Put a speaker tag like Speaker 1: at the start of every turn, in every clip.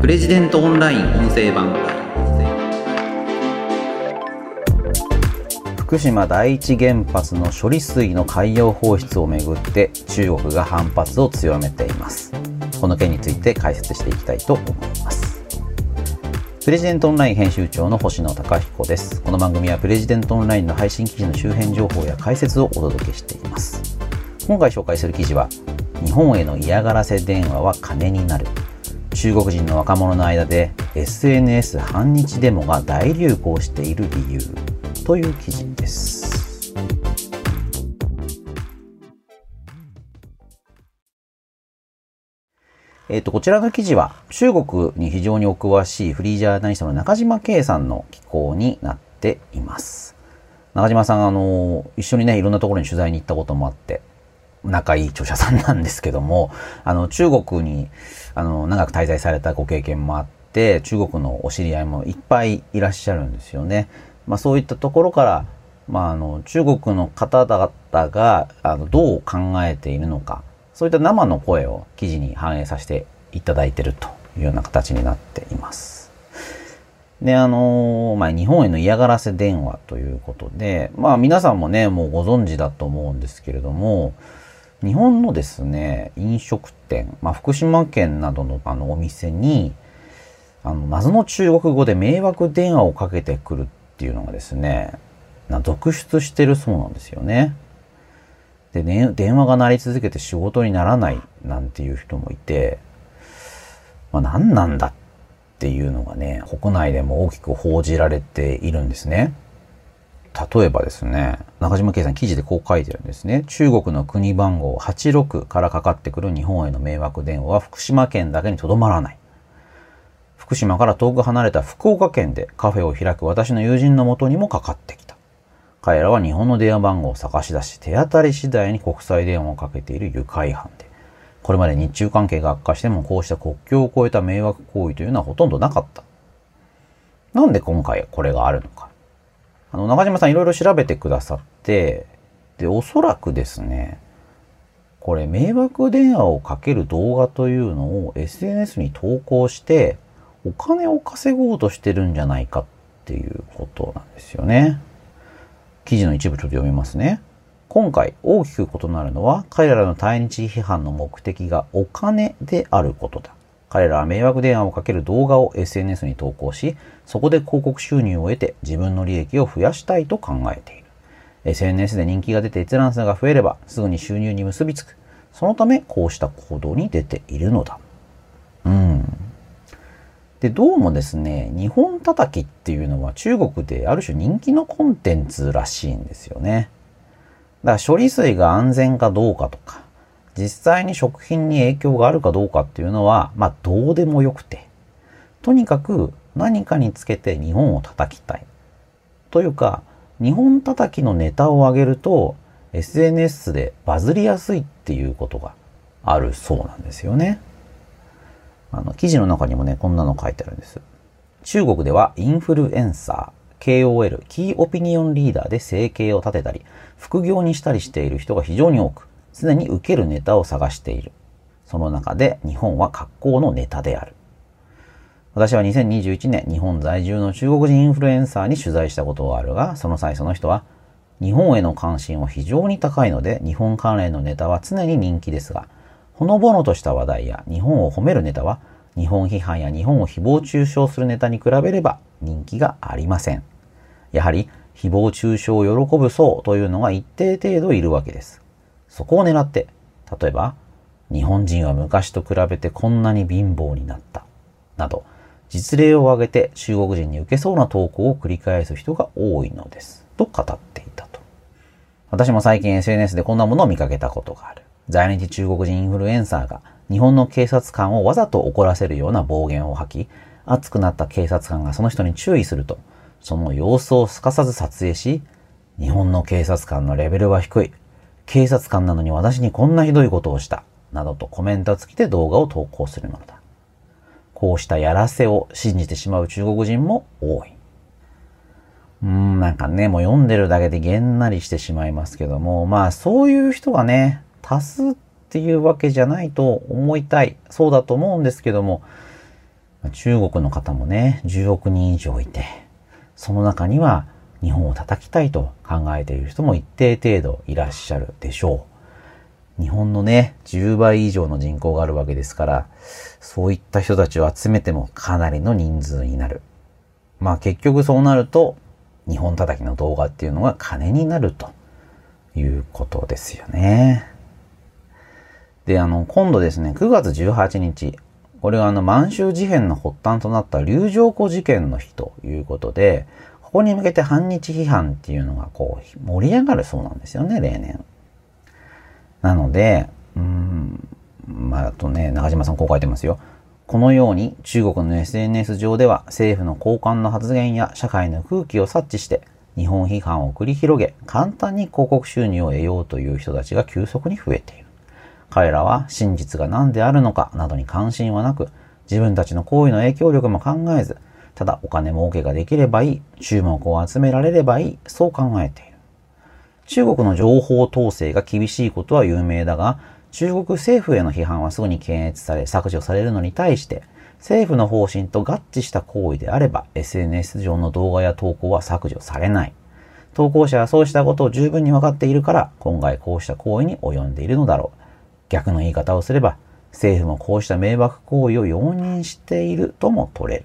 Speaker 1: プレジデントオンライン音声版。福島第一原発の処理水の海洋放出をめぐって中国が反発を強めています。この件について解説していきたいと思います。プレジデントオンライン編集長の星野貴彦です。この番組はプレジデントオンラインの配信記事の周辺情報や解説をお届けしています。今回紹介する記事は日本への嫌がらせ電話は金になる。中国人の若者の間で SNS 反日デモが大流行している理由という記事です。えっ、と、こちらの記事は中国に非常にお詳しいフリージャーナリストの中島圭さんの寄稿になっています。中島さん、あの、一緒にね、いろんなところに取材に行ったこともあって、仲いい著者さんなんですけども、あの、中国に、あの、長く滞在されたご経験もあって、中国のお知り合いもいっぱいいらっしゃるんですよね。まあそういったところから、まああの、中国の方々が、あの、どう考えているのか、そういった生の声を記事に反映させていただいているというような形になっています。で、あのまあ、日本への嫌がらせ電話ということで、まあ皆さんもね、もうご存知だと思うんですけれども、日本のですね、飲食店、まあ、福島県などのあのお店に、あの、謎の中国語で迷惑電話をかけてくるっていうのがですね、な続出してるそうなんですよね。で、ね、電話が鳴り続けて仕事にならないなんていう人もいて、まあ、何なんだっていうのがね、国内でも大きく報じられているんですね。例えばですね、中島圭さん記事でこう書いてるんですね。中国の国番号86からかかってくる日本への迷惑電話は福島県だけにとどまらない。福島から遠く離れた福岡県でカフェを開く私の友人のもとにもかかってきた。彼らは日本の電話番号を探し出し、手当たり次第に国際電話をかけている愉快犯で、これまで日中関係が悪化してもこうした国境を越えた迷惑行為というのはほとんどなかった。なんで今回これがあるのか。あの、中島さんいろいろ調べてくださって、で、おそらくですね、これ、迷惑電話をかける動画というのを SNS に投稿して、お金を稼ごうとしてるんじゃないかっていうことなんですよね。記事の一部ちょっと読みますね。今回大きく異なるのは彼らの対日批判の目的がお金であることだ。彼らは迷惑電話をかける動画を SNS に投稿し、そこで広告収入を得て自分の利益を増やしたいと考えている。SNS で人気が出て閲覧数が増えればすぐに収入に結びつく。そのためこうした行動に出ているのだ。うん。で、どうもですね、日本叩きっていうのは中国である種人気のコンテンツらしいんですよね。だから処理水が安全かどうかとか、実際に食品に影響があるかどうかっていうのは、まあどうでもよくて、とにかく何かにつけて日本を叩きたい。というか、日本叩きのネタを上げると SNS でバズりやすいっていうことがあるそうなんですよね。あの、記事の中にもね、こんなの書いてあるんです。中国ではインフルエンサー、KOL、キーオピニオンリーダーで生計を立てたり、副業にしたりしている人が非常に多く、常に受けるネタを探している。その中で日本は格好のネタである。私は2021年日本在住の中国人インフルエンサーに取材したことがあるが、その際その人は日本への関心は非常に高いので日本関連のネタは常に人気ですが、ほのぼのとした話題や日本を褒めるネタは日本批判や日本を誹謗中傷するネタに比べれば人気がありません。やはり誹謗中傷を喜ぶ層というのが一定程度いるわけです。そこを狙って、例えば、日本人は昔と比べてこんなに貧乏になった。など、実例を挙げて中国人に受けそうな投稿を繰り返す人が多いのです。と語っていたと。私も最近 SNS でこんなものを見かけたことがある。在日中国人インフルエンサーが日本の警察官をわざと怒らせるような暴言を吐き、熱くなった警察官がその人に注意すると、その様子をすかさず撮影し、日本の警察官のレベルは低い。警察官なのに私にこんなひどいことをした。などとコメント付きで動画を投稿するものだ。こうしたやらせを信じてしまう中国人も多い。うん、なんかね、もう読んでるだけでげんなりしてしまいますけども、まあそういう人がね、多数っていうわけじゃないと思いたい。そうだと思うんですけども、中国の方もね、10億人以上いて、その中には日本を叩きたいと考えている人も一定程度いらっしゃるでしょう。日本のね、10倍以上の人口があるわけですから、そういった人たちを集めてもかなりの人数になる。まあ結局そうなると、日本叩きの動画っていうのが金になるということですよね。で、あの、今度ですね、9月18日、これはあの、満州事変の発端となった龍城湖事件の日ということで、ここに向けて反日批判っていうのがこう、盛り上がるそうなんですよね、例年。なので、うん、まあ、あとね、中島さんこう書いてますよ。このように中国の SNS 上では政府の高官の発言や社会の空気を察知して日本批判を繰り広げ簡単に広告収入を得ようという人たちが急速に増えている。彼らは真実が何であるのかなどに関心はなく自分たちの行為の影響力も考えずただお金儲けができればいい、注目を集められればいい、そう考えている。中国の情報統制が厳しいことは有名だが、中国政府への批判はすぐに検閲され削除されるのに対して、政府の方針と合致した行為であれば、SNS 上の動画や投稿は削除されない。投稿者はそうしたことを十分に分かっているから、今回こうした行為に及んでいるのだろう。逆の言い方をすれば、政府もこうした迷惑行為を容認しているとも取れる。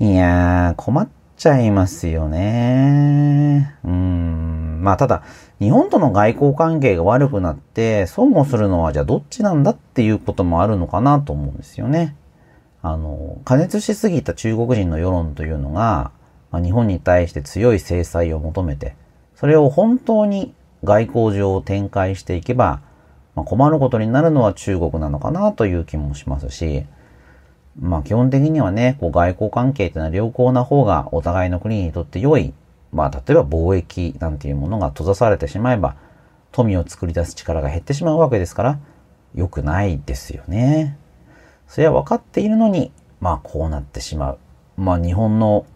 Speaker 1: いやー、困っちゃいますよね。うん。まあただ、日本との外交関係が悪くなって、損をするのはじゃあどっちなんだっていうこともあるのかなと思うんですよね。あの、加熱しすぎた中国人の世論というのが、まあ、日本に対して強い制裁を求めて、それを本当に外交上を展開していけば、まあ、困ることになるのは中国なのかなという気もしますし、まあ基本的にはね、こう外交関係っていうのは良好な方がお互いの国にとって良い。まあ例えば貿易なんていうものが閉ざされてしまえば、富を作り出す力が減ってしまうわけですから、良くないですよね。それは分かっているのに、まあこうなってしまう。まあ日本の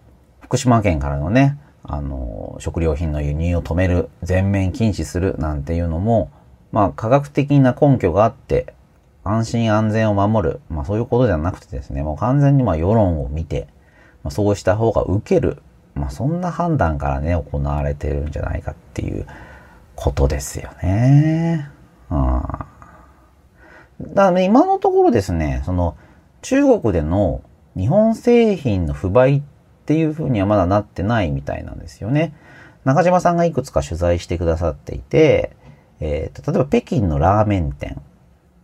Speaker 1: 福島県からのね、あの、食料品の輸入を止める、全面禁止するなんていうのも、まあ科学的な根拠があって、安心安全を守る。まあそういうことじゃなくてですね、もう完全にまあ世論を見て、まあ、そうした方が受ける。まあそんな判断からね、行われてるんじゃないかっていうことですよね。うん。だからね今のところですね、その中国での日本製品の不買っていうふうにはまだなってないみたいなんですよね。中島さんがいくつか取材してくださっていて、えーと、例えば北京のラーメン店。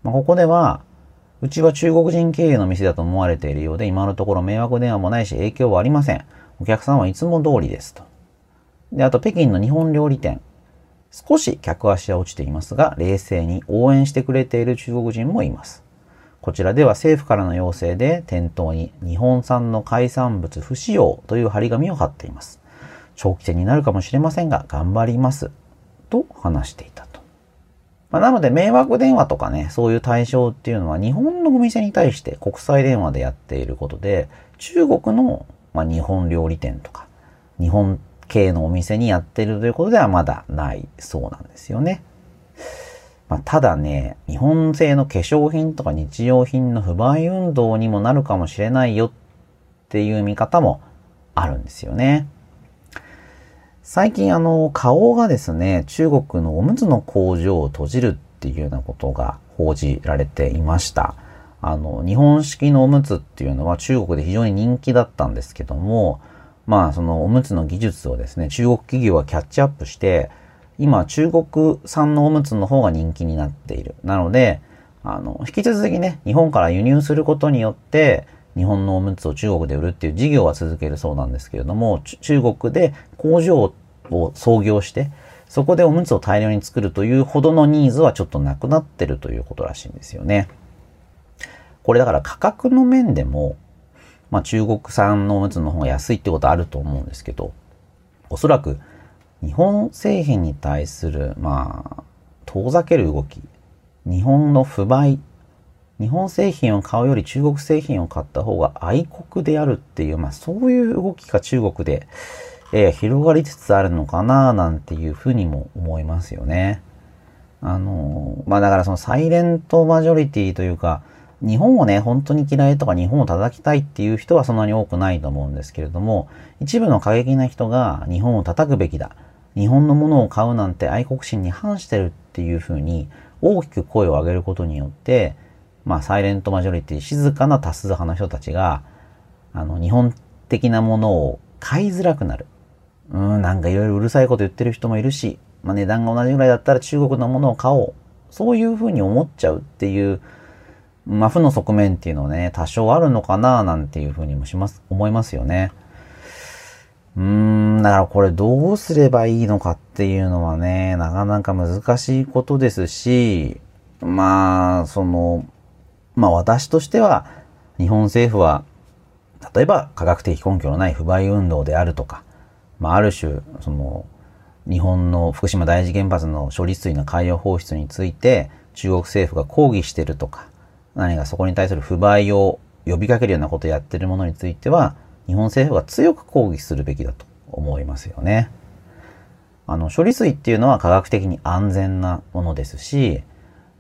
Speaker 1: まあ、ここでは、うちは中国人経営の店だと思われているようで、今のところ迷惑電話もないし影響はありません。お客さんはいつも通りですと。で、あと北京の日本料理店。少し客足は落ちていますが、冷静に応援してくれている中国人もいます。こちらでは政府からの要請で店頭に日本産の海産物不使用という張り紙を貼っています。長期戦になるかもしれませんが、頑張ります。と話していた。まあ、なので、迷惑電話とかね、そういう対象っていうのは日本のお店に対して国際電話でやっていることで、中国の、まあ、日本料理店とか、日本系のお店にやってるということではまだないそうなんですよね。まあ、ただね、日本製の化粧品とか日用品の不買運動にもなるかもしれないよっていう見方もあるんですよね。最近あの、花王がですね、中国のおむつの工場を閉じるっていうようなことが報じられていました。あの、日本式のおむつっていうのは中国で非常に人気だったんですけども、まあそのおむつの技術をですね、中国企業はキャッチアップして、今中国産のおむつの方が人気になっている。なので、あの、引き続きね、日本から輸入することによって、日本のおむつを中国で売るっていう事業は続けるそうなんですけれども、中国で工場をを創業して、そこでおむつを大量に作るというほどのニーズはちょっとなくなってるということらしいんですよね。これだから価格の面でも、まあ中国産のおむつの方が安いってことあると思うんですけど、おそらく日本製品に対する、まあ、遠ざける動き、日本の不買、日本製品を買うより中国製品を買った方が愛国であるっていう、まあそういう動きが中国でえー、広がりつつあるのかななんていうふうにも思いますよね。あの、まあだからそのサイレントマジョリティというか、日本をね、本当に嫌いとか日本を叩きたいっていう人はそんなに多くないと思うんですけれども、一部の過激な人が日本を叩くべきだ。日本のものを買うなんて愛国心に反してるっていうふうに大きく声を上げることによって、まあ、サイレントマジョリティ、静かな多数派の人たちが、あの、日本的なものを買いづらくなる。うん、なんかいろいろうるさいこと言ってる人もいるし、まあ、値段が同じぐらいだったら中国のものを買おう。そういうふうに思っちゃうっていう、まあ、負の側面っていうのはね、多少あるのかななんていうふうにもします、思いますよね。うーん、だからこれどうすればいいのかっていうのはね、なかなか難しいことですし、まあ、その、まあ私としては、日本政府は、例えば科学的根拠のない不買運動であるとか、まあある種、その、日本の福島第一原発の処理水の海洋放出について中国政府が抗議してるとか、何かそこに対する不買を呼びかけるようなことをやってるものについては、日本政府が強く抗議するべきだと思いますよね。あの、処理水っていうのは科学的に安全なものですし、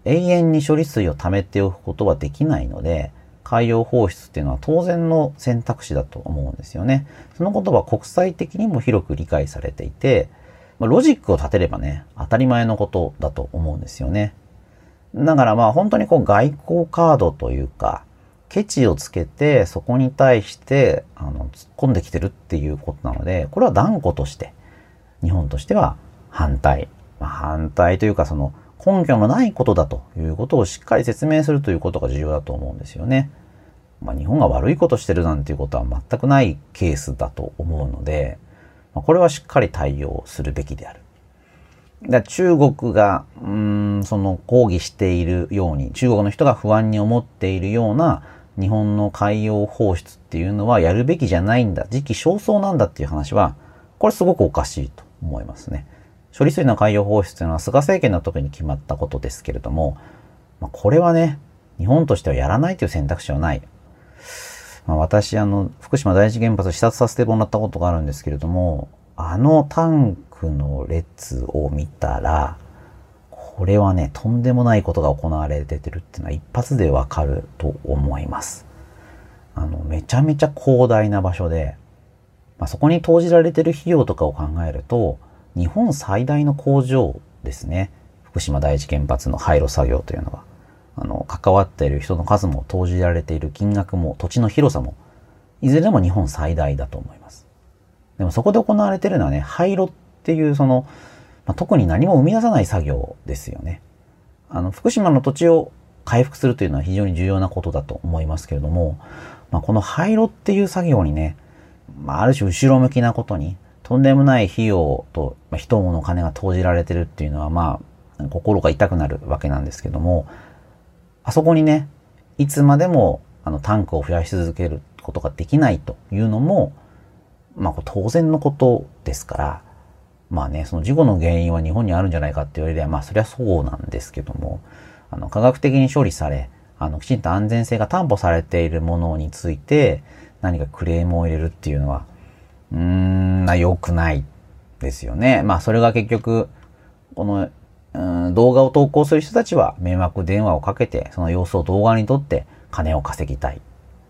Speaker 1: 永遠に処理水を溜めておくことはできないので、海洋放出っていうのは当然の選択肢だと思うんですよね。そのことは国際的にも広く理解されていて、まロジックを立てればね、当たり前のことだと思うんですよね。だからまあ本当にこう外交カードというか、ケチをつけてそこに対してあの突っ込んできてるっていうことなので、これは断固として日本としては反対。まあ、反対というかその根拠のないことだということをしっかり説明するということが重要だと思うんですよね。まあ、日本が悪いことしてるなんていうことは全くないケースだと思うので、まあ、これはしっかり対応するべきである。だ中国が、うん、その抗議しているように、中国の人が不安に思っているような日本の海洋放出っていうのはやるべきじゃないんだ、時期尚早なんだっていう話は、これすごくおかしいと思いますね。処理水の海洋放出というのは菅政権の時に決まったことですけれども、まあ、これはね、日本としてはやらないという選択肢はない。まあ、私、あの、福島第一原発視察させてもらったことがあるんですけれども、あのタンクの列を見たら、これはね、とんでもないことが行われててるっていうのは一発でわかると思います。あの、めちゃめちゃ広大な場所で、まあ、そこに投じられてる費用とかを考えると、日本最大の工場ですね。福島第一原発の廃炉作業というのは。あの、関わっている人の数も投じられている金額も土地の広さも、いずれでも日本最大だと思います。でもそこで行われているのはね、廃炉っていうその、まあ、特に何も生み出さない作業ですよね。あの、福島の土地を回復するというのは非常に重要なことだと思いますけれども、まあ、この廃炉っていう作業にね、まあ、ある種後ろ向きなことに、とんでもない費用と、まあ、人物金が投じられてるっていうのは、まあ、心が痛くなるわけなんですけども、あそこにね、いつまでもあのタンクを増やし続けることができないというのも、まあ当然のことですから、まあね、その事故の原因は日本にあるんじゃないかって言われれば、まあそりゃそうなんですけども、あの科学的に処理され、あのきちんと安全性が担保されているものについて何かクレームを入れるっていうのは、うーん、な、良くないですよね。まあ、それが結局、この、うん、動画を投稿する人たちは迷惑電話をかけて、その様子を動画に撮って金を稼ぎたい。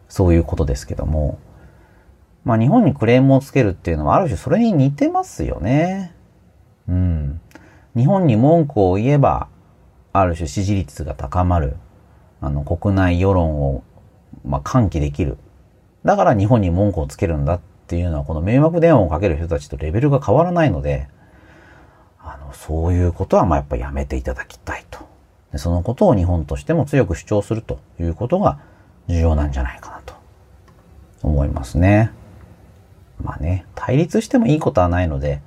Speaker 1: そういうことですけども、まあ日本にクレームをつけるっていうのはある種それに似てますよね。うん。日本に文句を言えば、ある種支持率が高まる。あの、国内世論を、まあ、喚起できる。だから日本に文句をつけるんだっっていうのはこの迷惑電話をかける人たちとレベルが変わらないので、あの、そういうことはまあやっぱやめていただきたいと。でそのことを日本としても強く主張するということが重要なんじゃないかなと思いますね。まあね、対立してもいいことはないので、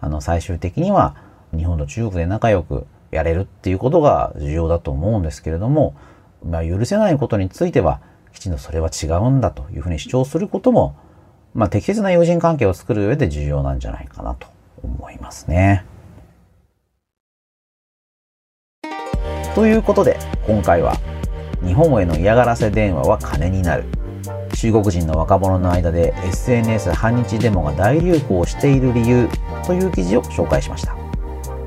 Speaker 1: あの、最終的には日本と中国で仲良くやれるっていうことが重要だと思うんですけれども、まあ、許せないことについては、きちんとそれは違うんだというふうに主張することもまあ、適切な友人関係を作る上で重要なんじゃないかなと思いますね。ということで今回は日本への嫌がらせ電話は金になる。中国人の若者の間で SNS 反日デモが大流行している理由という記事を紹介しました。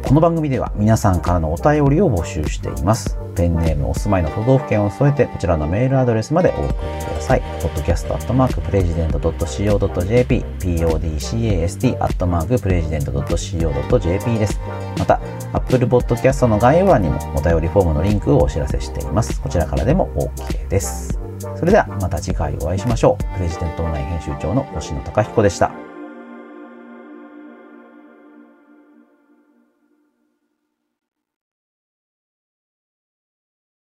Speaker 1: この番組では皆さんからのお便りを募集しています。ペンネーム、お住まいの都道府県を添えて、こちらのメールアドレスまでお送りください。podcast.president.co.jp、podcast.president.co.jp です。また、Apple Podcast の概要欄にもお便りフォームのリンクをお知らせしています。こちらからでも OK です。それではまた次回お会いしましょう。プレジデントオンライン編集長の星野貴彦でした。